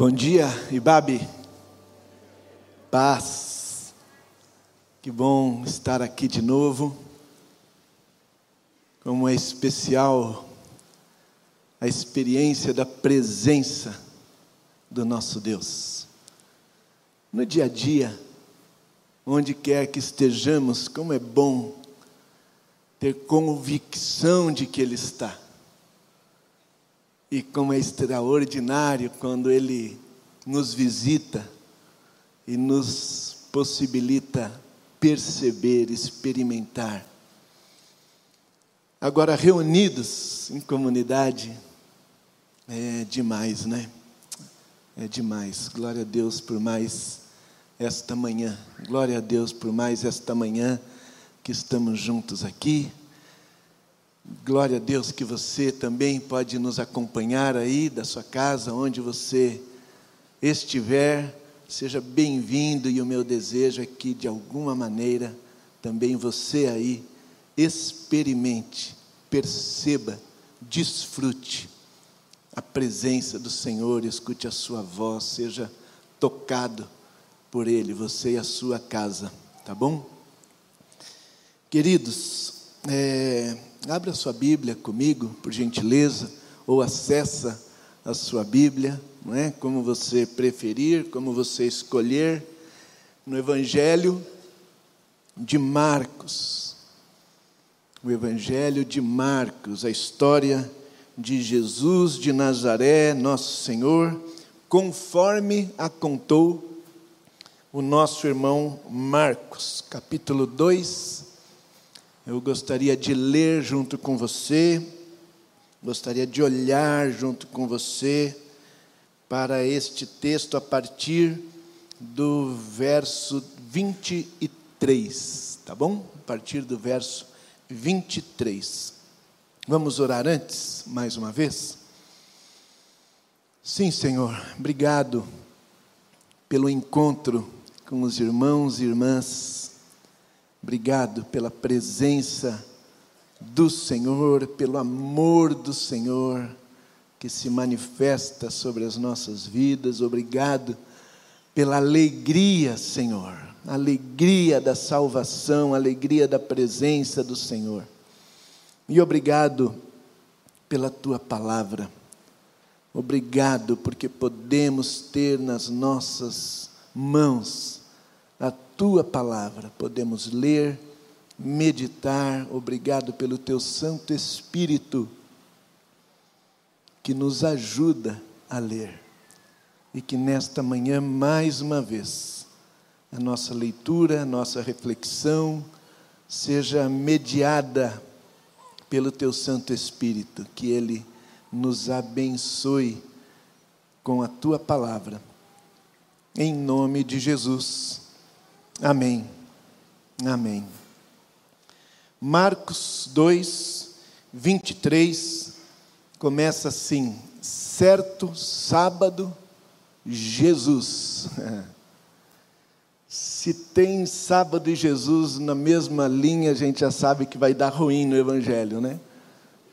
Bom dia, Ibabe. Paz. Que bom estar aqui de novo. Como é especial a experiência da presença do nosso Deus. No dia a dia, onde quer que estejamos, como é bom ter convicção de que Ele está. E como é extraordinário quando Ele nos visita e nos possibilita perceber, experimentar. Agora, reunidos em comunidade, é demais, né? É demais. Glória a Deus por mais esta manhã. Glória a Deus por mais esta manhã que estamos juntos aqui. Glória a Deus que você também pode nos acompanhar aí da sua casa, onde você estiver. Seja bem-vindo e o meu desejo é que de alguma maneira também você aí experimente, perceba, desfrute a presença do Senhor, escute a sua voz, seja tocado por Ele, você e a sua casa, tá bom? Queridos, é, abra sua Bíblia comigo, por gentileza, ou acessa a sua Bíblia, não é? Como você preferir, como você escolher, no Evangelho de Marcos. O Evangelho de Marcos, a história de Jesus de Nazaré, nosso Senhor, conforme a contou o nosso irmão Marcos, capítulo 2. Eu gostaria de ler junto com você, gostaria de olhar junto com você para este texto a partir do verso 23, tá bom? A partir do verso 23. Vamos orar antes, mais uma vez? Sim, Senhor, obrigado pelo encontro com os irmãos e irmãs, obrigado pela presença do Senhor, pelo amor do Senhor que se manifesta sobre as nossas vidas, obrigado pela alegria, Senhor, alegria da salvação, alegria da presença do Senhor. E obrigado pela tua palavra. Obrigado porque podemos ter nas nossas mãos tua palavra, podemos ler, meditar. Obrigado pelo teu Santo Espírito que nos ajuda a ler. E que nesta manhã, mais uma vez, a nossa leitura, a nossa reflexão seja mediada pelo teu Santo Espírito, que ele nos abençoe com a tua palavra. Em nome de Jesus. Amém. Amém. Marcos 2, 23, começa assim: certo sábado, Jesus. Se tem sábado e Jesus na mesma linha, a gente já sabe que vai dar ruim no Evangelho, né?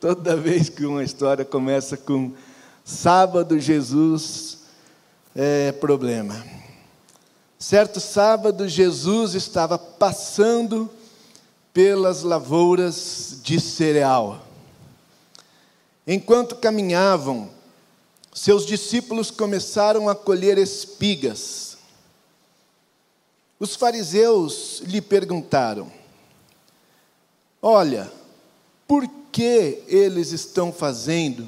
Toda vez que uma história começa com sábado, Jesus, é problema. Certo sábado, Jesus estava passando pelas lavouras de cereal. Enquanto caminhavam, seus discípulos começaram a colher espigas os fariseus lhe perguntaram: Olha, por que eles estão fazendo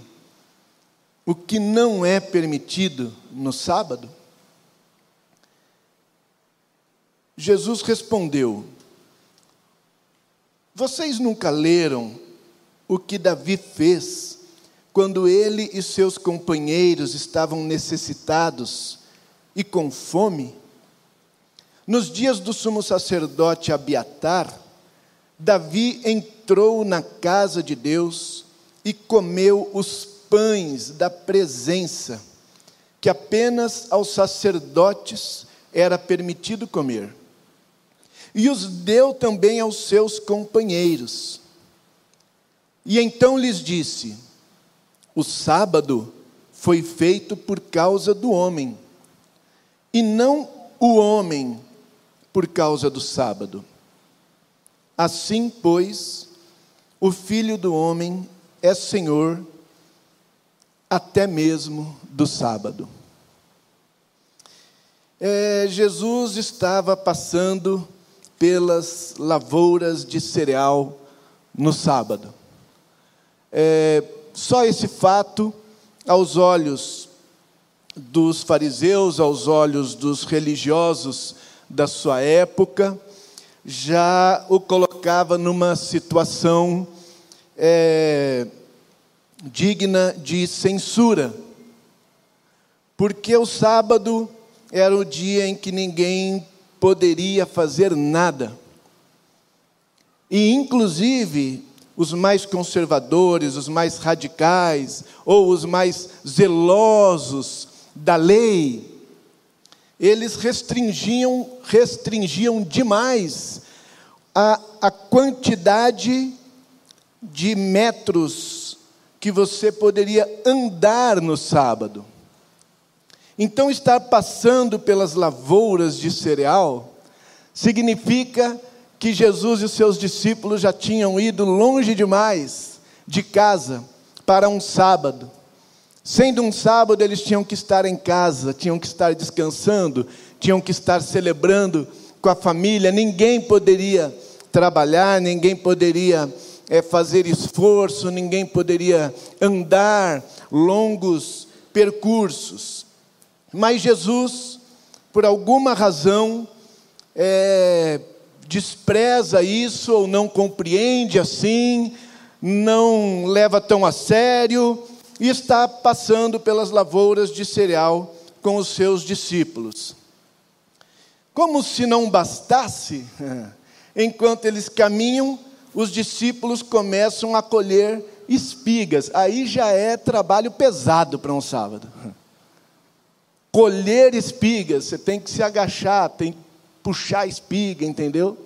o que não é permitido no sábado? Jesus respondeu: Vocês nunca leram o que Davi fez quando ele e seus companheiros estavam necessitados e com fome? Nos dias do sumo sacerdote Abiatar, Davi entrou na casa de Deus e comeu os pães da presença, que apenas aos sacerdotes era permitido comer. E os deu também aos seus companheiros. E então lhes disse: O sábado foi feito por causa do homem, e não o homem por causa do sábado. Assim, pois, o Filho do homem é Senhor até mesmo do sábado. É, Jesus estava passando pelas lavouras de cereal no sábado. É, só esse fato, aos olhos dos fariseus, aos olhos dos religiosos da sua época, já o colocava numa situação é, digna de censura, porque o sábado era o dia em que ninguém poderia fazer nada. E, inclusive, os mais conservadores, os mais radicais, ou os mais zelosos da lei, eles restringiam, restringiam demais a, a quantidade de metros que você poderia andar no sábado. Então, estar passando pelas lavouras de cereal significa que Jesus e os seus discípulos já tinham ido longe demais de casa para um sábado. Sendo um sábado, eles tinham que estar em casa, tinham que estar descansando, tinham que estar celebrando com a família. Ninguém poderia trabalhar, ninguém poderia é, fazer esforço, ninguém poderia andar longos percursos. Mas Jesus, por alguma razão, é, despreza isso ou não compreende assim, não leva tão a sério e está passando pelas lavouras de cereal com os seus discípulos. Como se não bastasse, enquanto eles caminham, os discípulos começam a colher espigas. Aí já é trabalho pesado para um sábado colher espigas, você tem que se agachar, tem que puxar a espiga, entendeu?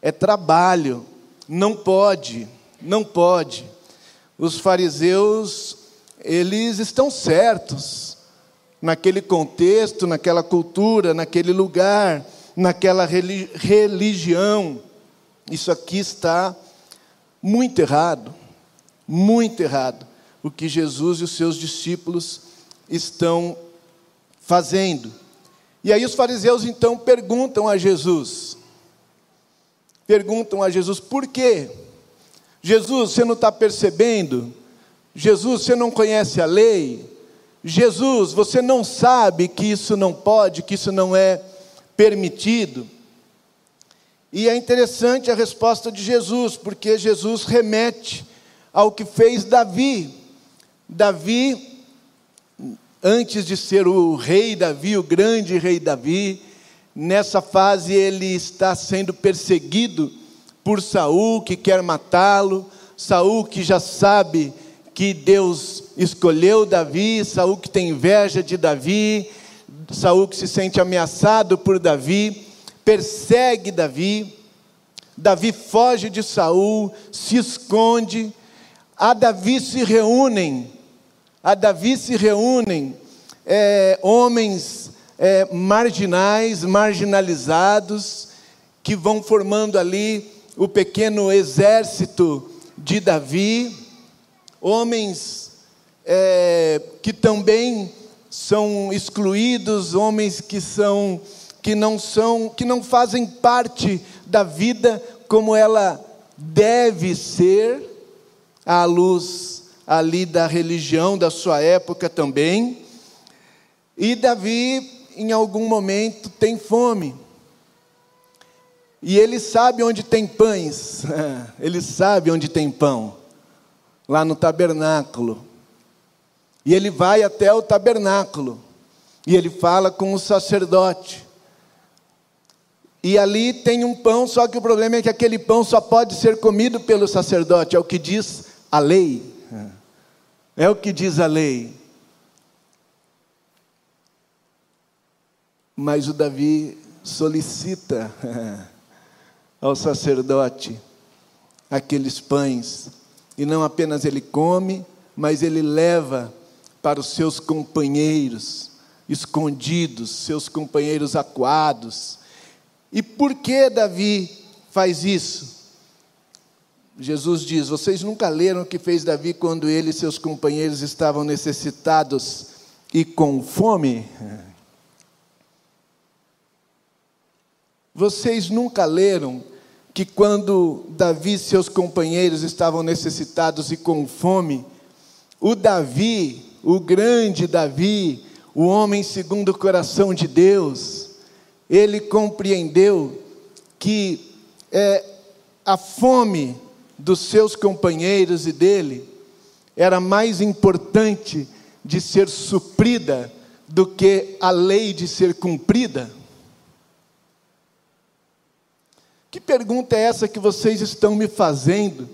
É trabalho, não pode, não pode. Os fariseus, eles estão certos naquele contexto, naquela cultura, naquele lugar, naquela religião. Isso aqui está muito errado, muito errado. O que Jesus e os seus discípulos estão fazendo. E aí os fariseus então perguntam a Jesus, perguntam a Jesus, por quê? Jesus, você não está percebendo? Jesus, você não conhece a lei? Jesus, você não sabe que isso não pode, que isso não é permitido? E é interessante a resposta de Jesus, porque Jesus remete ao que fez Davi. Davi antes de ser o rei Davi, o grande rei Davi, nessa fase ele está sendo perseguido por Saul que quer matá-lo, Saul que já sabe que Deus escolheu Davi, Saul que tem inveja de Davi, Saul que se sente ameaçado por Davi, persegue Davi. Davi foge de Saul, se esconde. A Davi se reúnem a Davi se reúnem é, homens é, marginais, marginalizados, que vão formando ali o pequeno exército de Davi, homens é, que também são excluídos, homens que são que não são, que não fazem parte da vida como ela deve ser à luz ali da religião da sua época também. E Davi, em algum momento, tem fome. E ele sabe onde tem pães, ele sabe onde tem pão, lá no tabernáculo. E ele vai até o tabernáculo, e ele fala com o sacerdote. E ali tem um pão, só que o problema é que aquele pão só pode ser comido pelo sacerdote, é o que diz a lei. É o que diz a lei. Mas o Davi solicita ao sacerdote aqueles pães, e não apenas ele come, mas ele leva para os seus companheiros escondidos, seus companheiros acuados. E por que Davi faz isso? Jesus diz: Vocês nunca leram o que fez Davi quando ele e seus companheiros estavam necessitados e com fome? Vocês nunca leram que quando Davi e seus companheiros estavam necessitados e com fome, o Davi, o grande Davi, o homem segundo o coração de Deus, ele compreendeu que é, a fome dos seus companheiros e dele era mais importante de ser suprida do que a lei de ser cumprida. Que pergunta é essa que vocês estão me fazendo?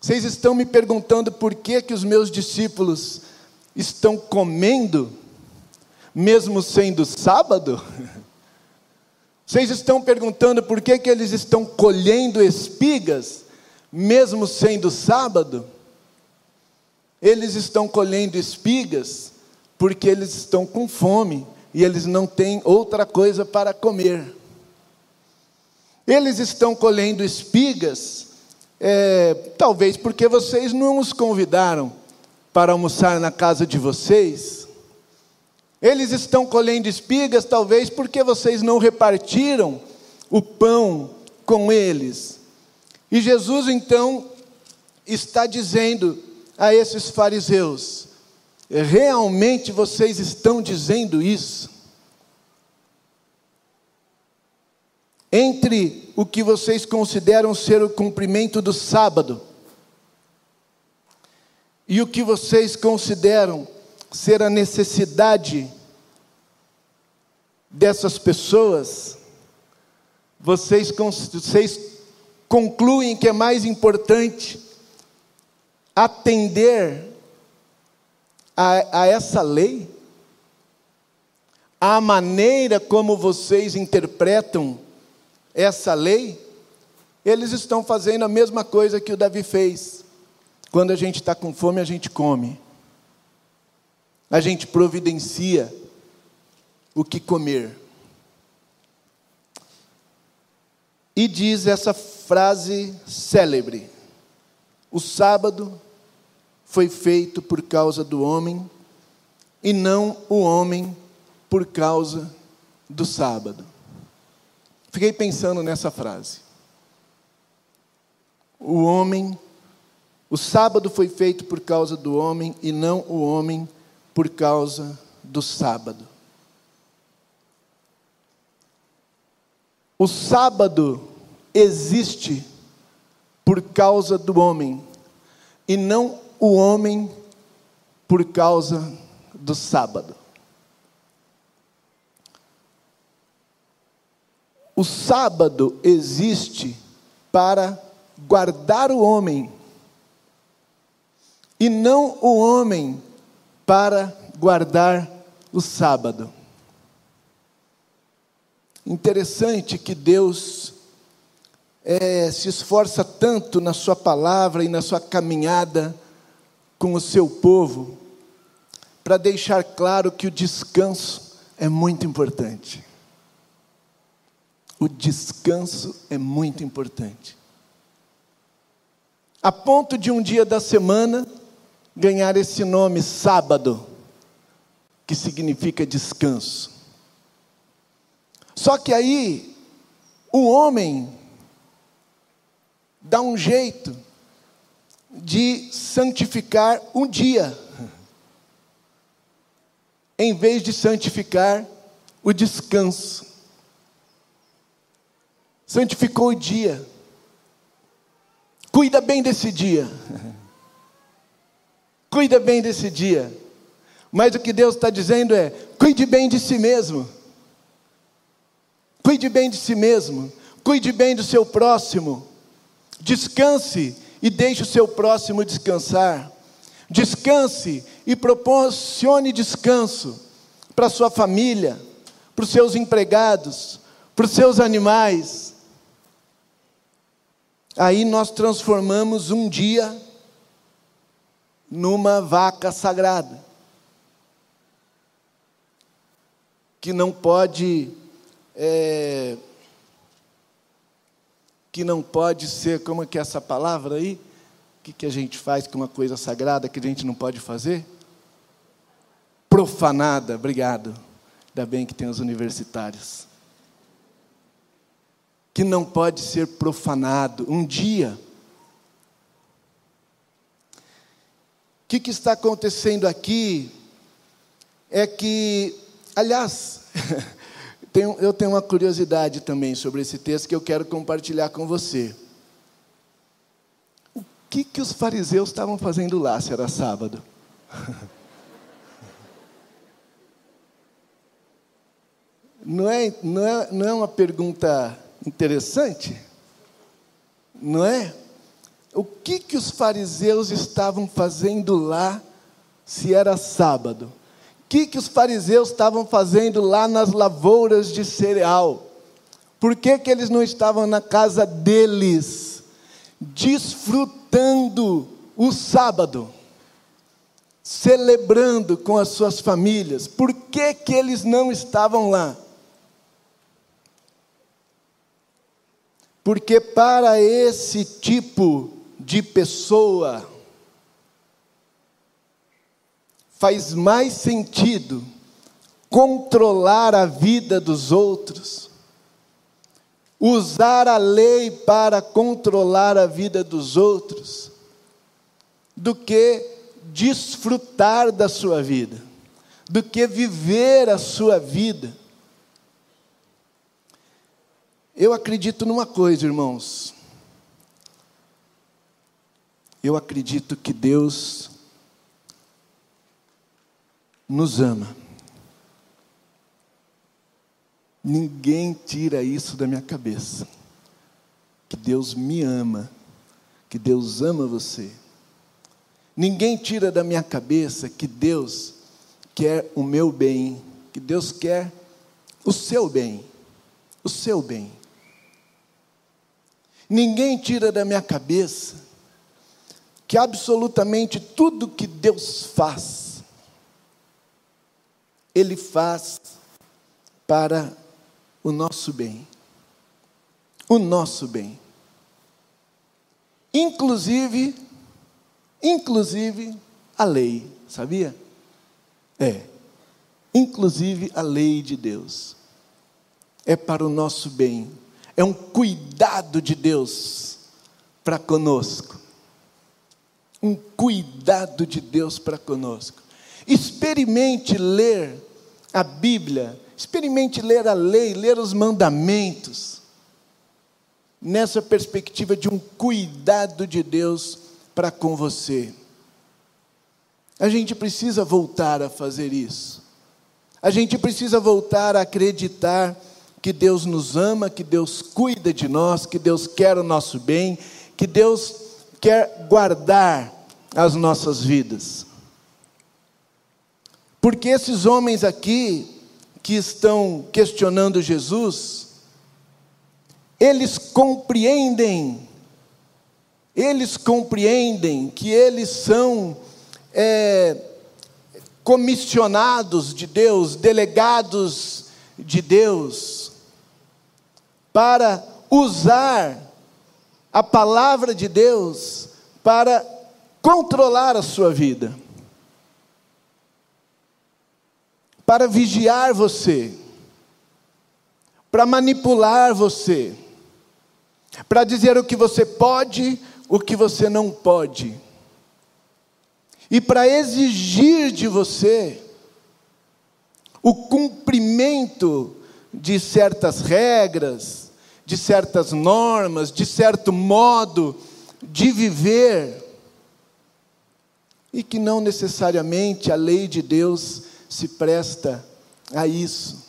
Vocês estão me perguntando por que, que os meus discípulos estão comendo, mesmo sendo sábado? Vocês estão perguntando por que, que eles estão colhendo espigas, mesmo sendo sábado? Eles estão colhendo espigas porque eles estão com fome e eles não têm outra coisa para comer. Eles estão colhendo espigas, é, talvez porque vocês não os convidaram para almoçar na casa de vocês. Eles estão colhendo espigas, talvez porque vocês não repartiram o pão com eles. E Jesus então está dizendo a esses fariseus: realmente vocês estão dizendo isso? Entre o que vocês consideram ser o cumprimento do sábado e o que vocês consideram ser a necessidade dessas pessoas, vocês, vocês concluem que é mais importante atender a, a essa lei, a maneira como vocês interpretam essa lei, eles estão fazendo a mesma coisa que o Davi fez. Quando a gente está com fome, a gente come. A gente providencia o que comer. E diz essa frase célebre: O sábado foi feito por causa do homem, e não o homem por causa do sábado. Fiquei pensando nessa frase. O homem, o sábado foi feito por causa do homem e não o homem por causa do sábado. O sábado existe por causa do homem e não o homem por causa do sábado. O sábado existe para guardar o homem, e não o homem para guardar o sábado. Interessante que Deus é, se esforça tanto na Sua palavra e na Sua caminhada com o seu povo, para deixar claro que o descanso é muito importante. O descanso é muito importante. A ponto de um dia da semana ganhar esse nome sábado, que significa descanso. Só que aí o homem dá um jeito de santificar um dia, em vez de santificar o descanso santificou o dia. Cuida bem desse dia. Cuida bem desse dia. Mas o que Deus está dizendo é: cuide bem de si mesmo. Cuide bem de si mesmo. Cuide bem do seu próximo. Descanse e deixe o seu próximo descansar. Descanse e proporcione descanso para sua família, para os seus empregados, para os seus animais, Aí nós transformamos um dia numa vaca sagrada, que não pode é, que não pode ser, como é que é essa palavra aí? O que, que a gente faz com uma coisa sagrada que a gente não pode fazer? Profanada, obrigado. Ainda bem que tem os universitários. Que não pode ser profanado. Um dia. O que, que está acontecendo aqui é que, aliás, eu tenho uma curiosidade também sobre esse texto que eu quero compartilhar com você. O que, que os fariseus estavam fazendo lá, se era sábado? Não é, não, é, não é uma pergunta interessante? Não é? O que, que os fariseus estavam fazendo lá, se era sábado? que, que os fariseus estavam fazendo lá nas lavouras de cereal? Por que, que eles não estavam na casa deles, desfrutando o sábado, celebrando com as suas famílias? Por que, que eles não estavam lá? Porque para esse tipo de pessoa, faz mais sentido controlar a vida dos outros, usar a lei para controlar a vida dos outros, do que desfrutar da sua vida, do que viver a sua vida. Eu acredito numa coisa, irmãos. Eu acredito que Deus nos ama. Ninguém tira isso da minha cabeça. Que Deus me ama, que Deus ama você. Ninguém tira da minha cabeça que Deus quer o meu bem, que Deus quer o seu bem, o seu bem. Ninguém tira da minha cabeça que absolutamente tudo que Deus faz ele faz para o nosso bem. O nosso bem. Inclusive, inclusive a lei, sabia? É. Inclusive a lei de Deus. É para o nosso bem. É um cuidado de Deus para conosco. Um cuidado de Deus para conosco. Experimente ler a Bíblia, experimente ler a lei, ler os mandamentos, nessa perspectiva de um cuidado de Deus para com você. A gente precisa voltar a fazer isso. A gente precisa voltar a acreditar que Deus nos ama, que Deus cuida de nós, que Deus quer o nosso bem, que Deus quer guardar as nossas vidas. Porque esses homens aqui, que estão questionando Jesus, eles compreendem, eles compreendem que eles são é, comissionados de Deus, delegados de Deus, para usar a palavra de Deus para controlar a sua vida. para vigiar você, para manipular você, para dizer o que você pode, o que você não pode, e para exigir de você o cumprimento de certas regras, de certas normas, de certo modo de viver, e que não necessariamente a lei de Deus se presta a isso.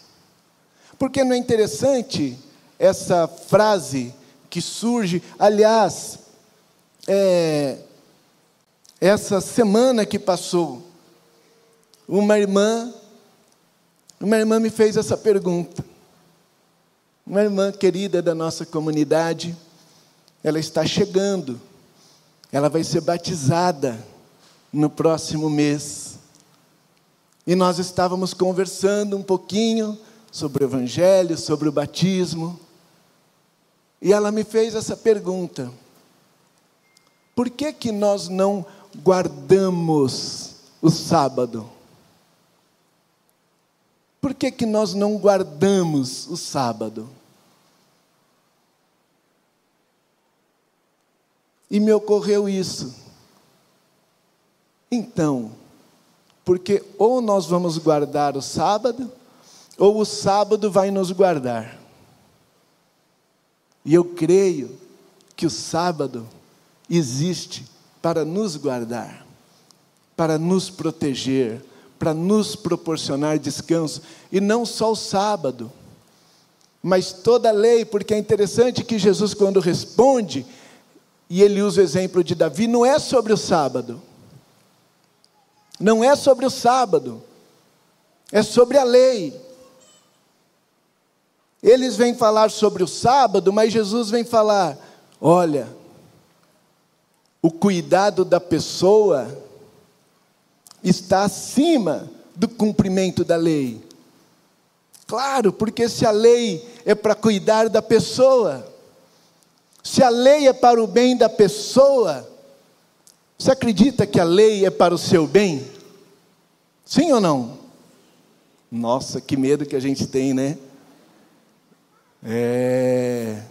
Porque não é interessante essa frase que surge, aliás, é, essa semana que passou, uma irmã, uma irmã me fez essa pergunta. Uma irmã querida da nossa comunidade, ela está chegando, ela vai ser batizada no próximo mês. E nós estávamos conversando um pouquinho sobre o Evangelho, sobre o batismo. E ela me fez essa pergunta: por que, que nós não guardamos o sábado? Por que, que nós não guardamos o sábado? E me ocorreu isso. Então, porque ou nós vamos guardar o sábado, ou o sábado vai nos guardar. E eu creio que o sábado existe para nos guardar, para nos proteger, para nos proporcionar descanso, e não só o sábado, mas toda a lei, porque é interessante que Jesus, quando responde, e ele usa o exemplo de Davi, não é sobre o sábado, não é sobre o sábado, é sobre a lei. Eles vêm falar sobre o sábado, mas Jesus vem falar: olha, o cuidado da pessoa está acima do cumprimento da lei. Claro, porque se a lei é para cuidar da pessoa, se a lei é para o bem da pessoa, você acredita que a lei é para o seu bem? Sim ou não? Nossa, que medo que a gente tem, né? É.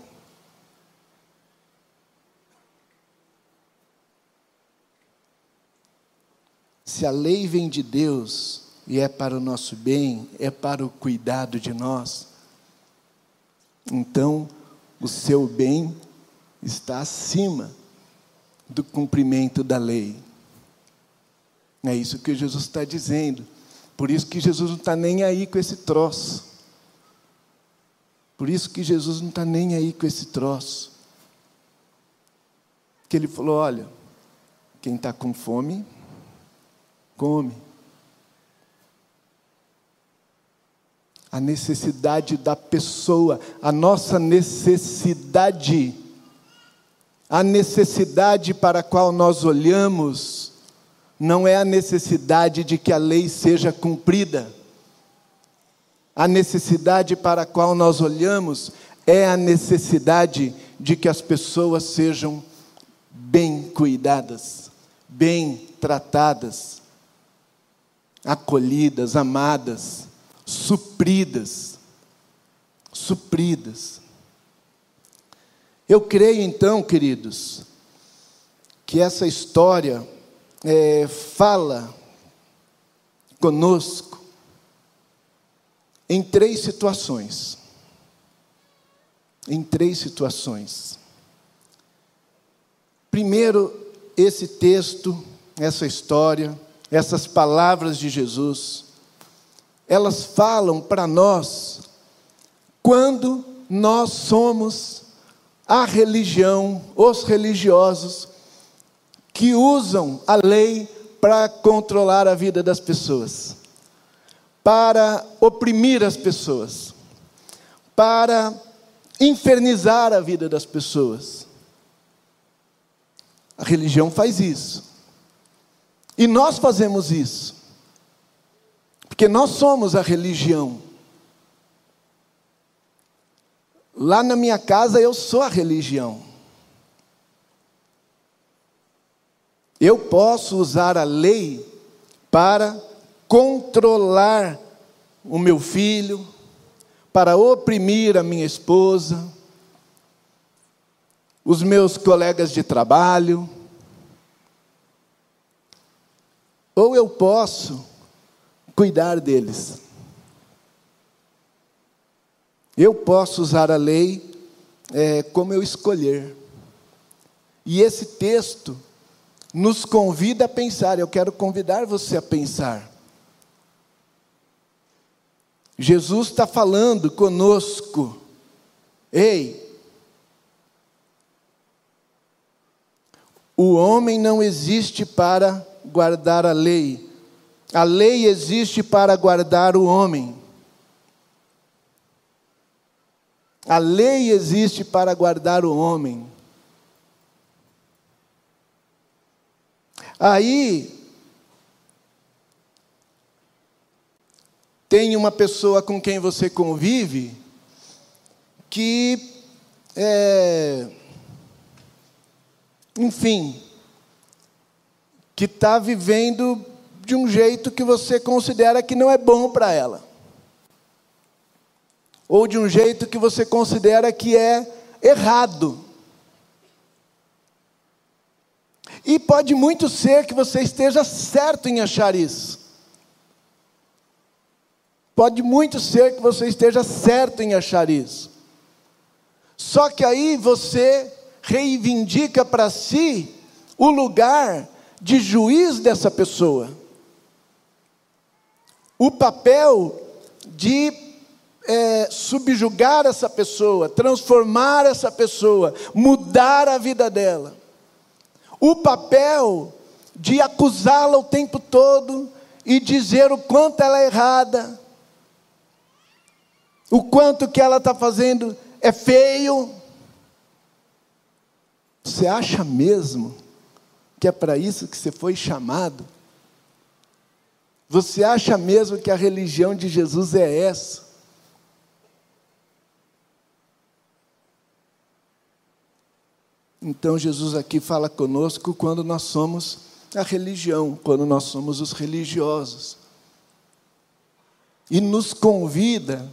Se a lei vem de Deus e é para o nosso bem, é para o cuidado de nós, então o seu bem está acima do cumprimento da lei. É isso que Jesus está dizendo. Por isso que Jesus não está nem aí com esse troço. Por isso que Jesus não está nem aí com esse troço. Que ele falou: olha, quem está com fome, come. A necessidade da pessoa, a nossa necessidade, a necessidade para a qual nós olhamos, não é a necessidade de que a lei seja cumprida a necessidade para a qual nós olhamos é a necessidade de que as pessoas sejam bem cuidadas, bem tratadas, acolhidas, amadas, supridas. Supridas. Eu creio então, queridos, que essa história é, fala conosco em três situações. Em três situações. Primeiro, esse texto, essa história, essas palavras de Jesus, elas falam para nós quando nós somos a religião, os religiosos que usam a lei para controlar a vida das pessoas para oprimir as pessoas, para infernizar a vida das pessoas. A religião faz isso. E nós fazemos isso. Porque nós somos a religião. Lá na minha casa eu sou a religião. Eu posso usar a lei para controlar o meu filho, para oprimir a minha esposa, os meus colegas de trabalho. Ou eu posso cuidar deles. Eu posso usar a lei é, como eu escolher. E esse texto nos convida a pensar, eu quero convidar você a pensar. Jesus está falando conosco. Ei, o homem não existe para guardar a lei, a lei existe para guardar o homem. A lei existe para guardar o homem. Aí, tem uma pessoa com quem você convive que, é, enfim, que está vivendo de um jeito que você considera que não é bom para ela, ou de um jeito que você considera que é errado. E pode muito ser que você esteja certo em achar isso. Pode muito ser que você esteja certo em achar isso. Só que aí você reivindica para si o lugar de juiz dessa pessoa. O papel de é, subjugar essa pessoa, transformar essa pessoa, mudar a vida dela. O papel de acusá-la o tempo todo e dizer o quanto ela é errada, o quanto que ela está fazendo é feio. Você acha mesmo que é para isso que você foi chamado? Você acha mesmo que a religião de Jesus é essa? Então Jesus aqui fala conosco quando nós somos a religião, quando nós somos os religiosos. E nos convida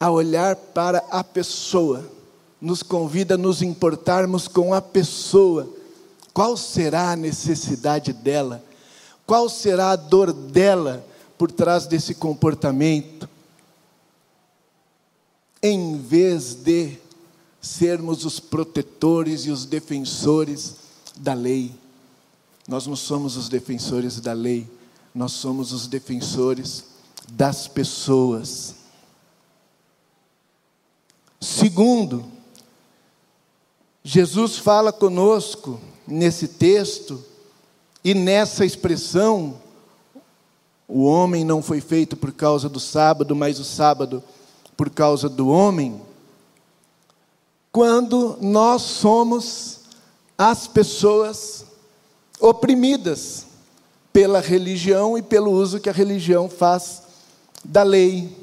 a olhar para a pessoa, nos convida a nos importarmos com a pessoa. Qual será a necessidade dela? Qual será a dor dela por trás desse comportamento? Em vez de sermos os protetores e os defensores da lei. Nós não somos os defensores da lei, nós somos os defensores das pessoas. Segundo, Jesus fala conosco nesse texto e nessa expressão: o homem não foi feito por causa do sábado, mas o sábado por causa do homem. Quando nós somos as pessoas oprimidas pela religião e pelo uso que a religião faz da lei.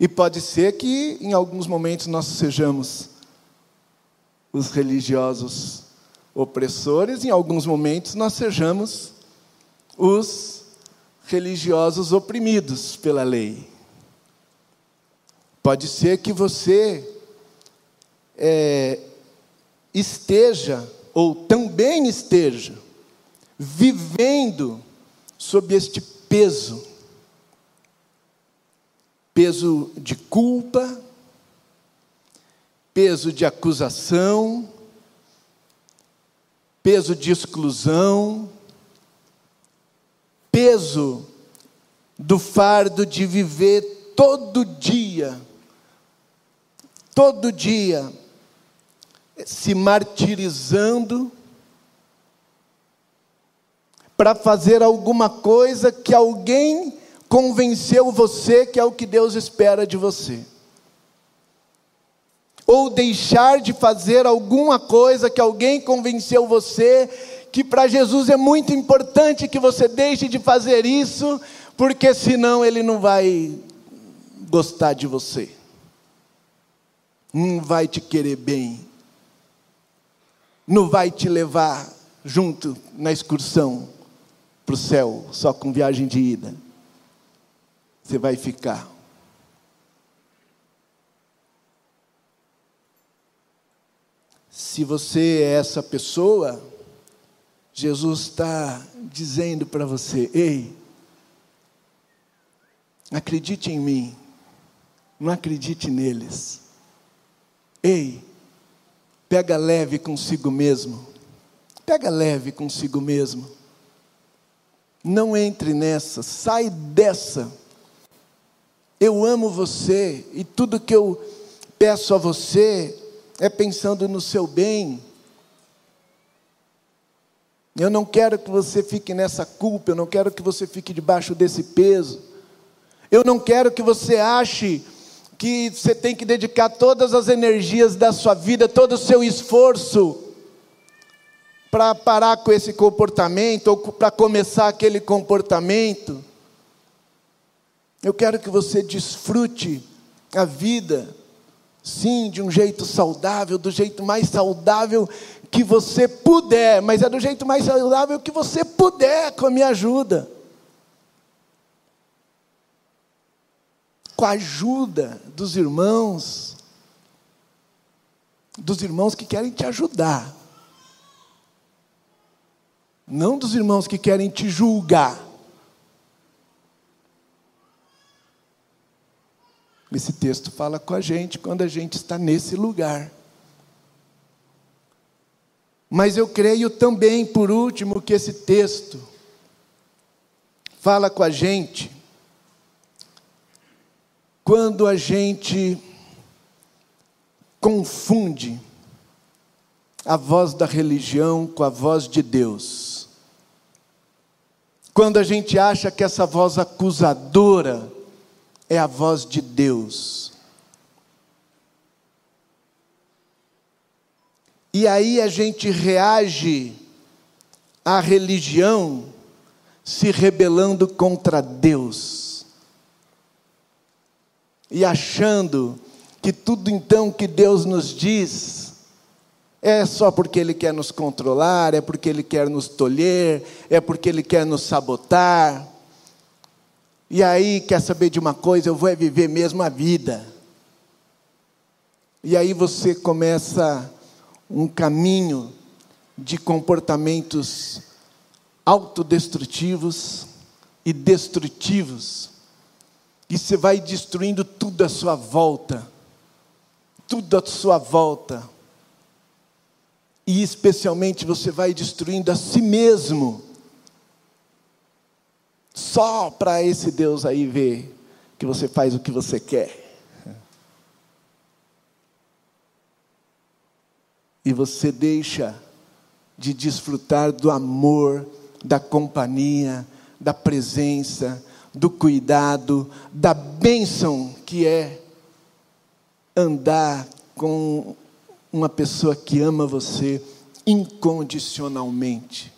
E pode ser que em alguns momentos nós sejamos os religiosos opressores, em alguns momentos nós sejamos os religiosos oprimidos pela lei. Pode ser que você é, esteja, ou também esteja, vivendo sob este peso peso de culpa, peso de acusação, peso de exclusão, peso do fardo de viver todo dia, todo dia, se martirizando, para fazer alguma coisa que alguém convenceu você que é o que Deus espera de você. Ou deixar de fazer alguma coisa que alguém convenceu você que para Jesus é muito importante que você deixe de fazer isso, porque senão ele não vai gostar de você. Não vai te querer bem. Não vai te levar junto na excursão para o céu, só com viagem de ida você vai ficar. Se você é essa pessoa, Jesus está dizendo para você: ei, acredite em mim, não acredite neles. Ei, pega leve consigo mesmo, pega leve consigo mesmo. Não entre nessa, sai dessa eu amo você e tudo que eu peço a você é pensando no seu bem. Eu não quero que você fique nessa culpa, eu não quero que você fique debaixo desse peso. Eu não quero que você ache que você tem que dedicar todas as energias da sua vida, todo o seu esforço para parar com esse comportamento ou para começar aquele comportamento. Eu quero que você desfrute a vida, sim, de um jeito saudável, do jeito mais saudável que você puder, mas é do jeito mais saudável que você puder, com a minha ajuda. Com a ajuda dos irmãos, dos irmãos que querem te ajudar, não dos irmãos que querem te julgar. Esse texto fala com a gente quando a gente está nesse lugar. Mas eu creio também, por último, que esse texto fala com a gente quando a gente confunde a voz da religião com a voz de Deus. Quando a gente acha que essa voz acusadora é a voz de Deus. E aí a gente reage à religião se rebelando contra Deus. E achando que tudo então que Deus nos diz é só porque Ele quer nos controlar, é porque Ele quer nos tolher, é porque Ele quer nos sabotar. E aí, quer saber de uma coisa? Eu vou é viver mesmo a vida. E aí você começa um caminho de comportamentos autodestrutivos e destrutivos. E você vai destruindo tudo à sua volta. Tudo à sua volta. E especialmente você vai destruindo a si mesmo. Só para esse Deus aí ver que você faz o que você quer. e você deixa de desfrutar do amor, da companhia, da presença, do cuidado, da bênção que é andar com uma pessoa que ama você incondicionalmente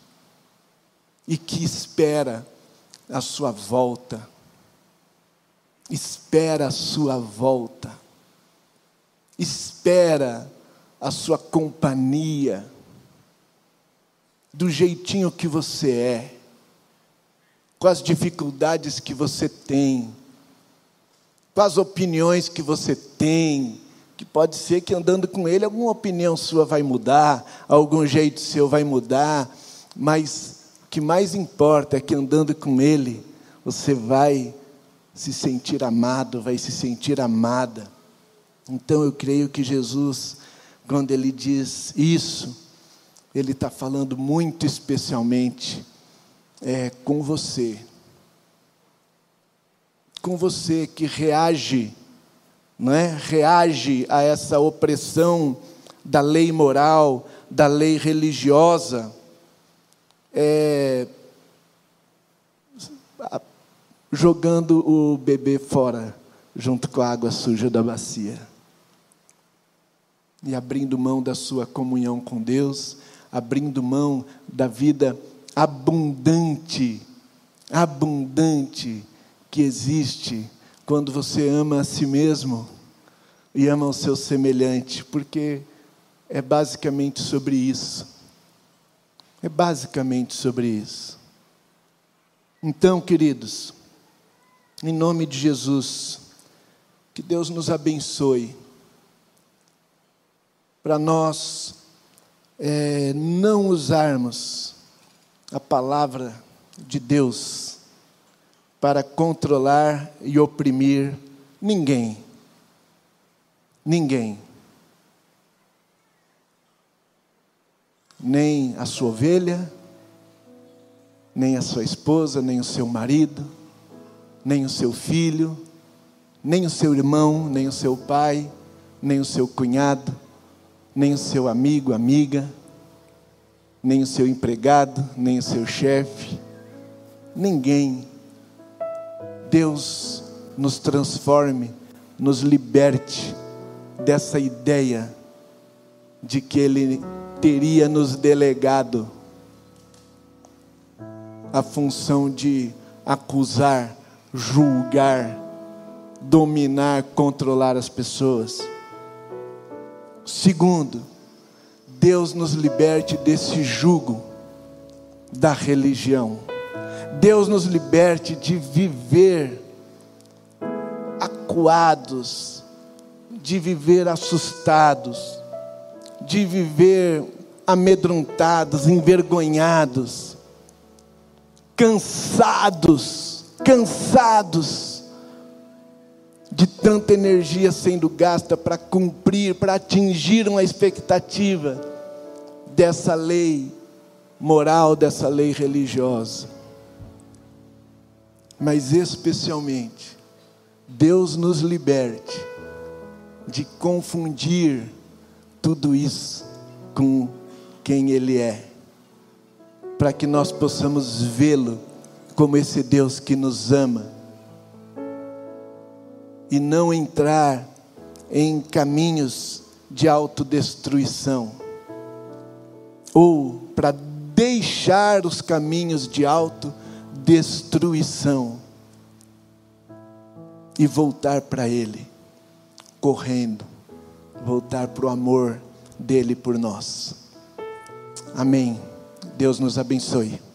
e que espera a sua volta. Espera a sua volta. Espera a sua companhia, do jeitinho que você é, com as dificuldades que você tem, com as opiniões que você tem, que pode ser que andando com ele alguma opinião sua vai mudar, algum jeito seu vai mudar, mas que mais importa é que andando com ele você vai se sentir amado, vai se sentir amada. Então eu creio que Jesus quando ele diz isso, ele está falando muito especialmente é, com você. Com você que reage, não é? reage a essa opressão da lei moral, da lei religiosa, é, jogando o bebê fora, junto com a água suja da bacia e abrindo mão da sua comunhão com Deus, abrindo mão da vida abundante, abundante que existe quando você ama a si mesmo e ama o seu semelhante, porque é basicamente sobre isso. É basicamente sobre isso. Então, queridos, em nome de Jesus, que Deus nos abençoe para nós é, não usarmos a palavra de Deus para controlar e oprimir ninguém. Ninguém. Nem a sua ovelha, nem a sua esposa, nem o seu marido, nem o seu filho, nem o seu irmão, nem o seu pai, nem o seu cunhado nem o seu amigo, amiga, nem o seu empregado, nem o seu chefe, ninguém. Deus nos transforme, nos liberte dessa ideia de que Ele teria nos delegado a função de acusar julgar, dominar, controlar as pessoas. Segundo, Deus nos liberte desse jugo da religião. Deus nos liberte de viver acuados, de viver assustados, de viver amedrontados, envergonhados, cansados, cansados de tanta energia sendo gasta para cumprir, para atingir uma expectativa dessa lei moral, dessa lei religiosa. Mas especialmente, Deus nos liberte de confundir tudo isso com quem Ele é, para que nós possamos vê-lo como esse Deus que nos ama e não entrar em caminhos de autodestruição ou para deixar os caminhos de autodestruição e voltar para Ele, correndo, voltar para o amor dele por nós. Amém. Deus nos abençoe.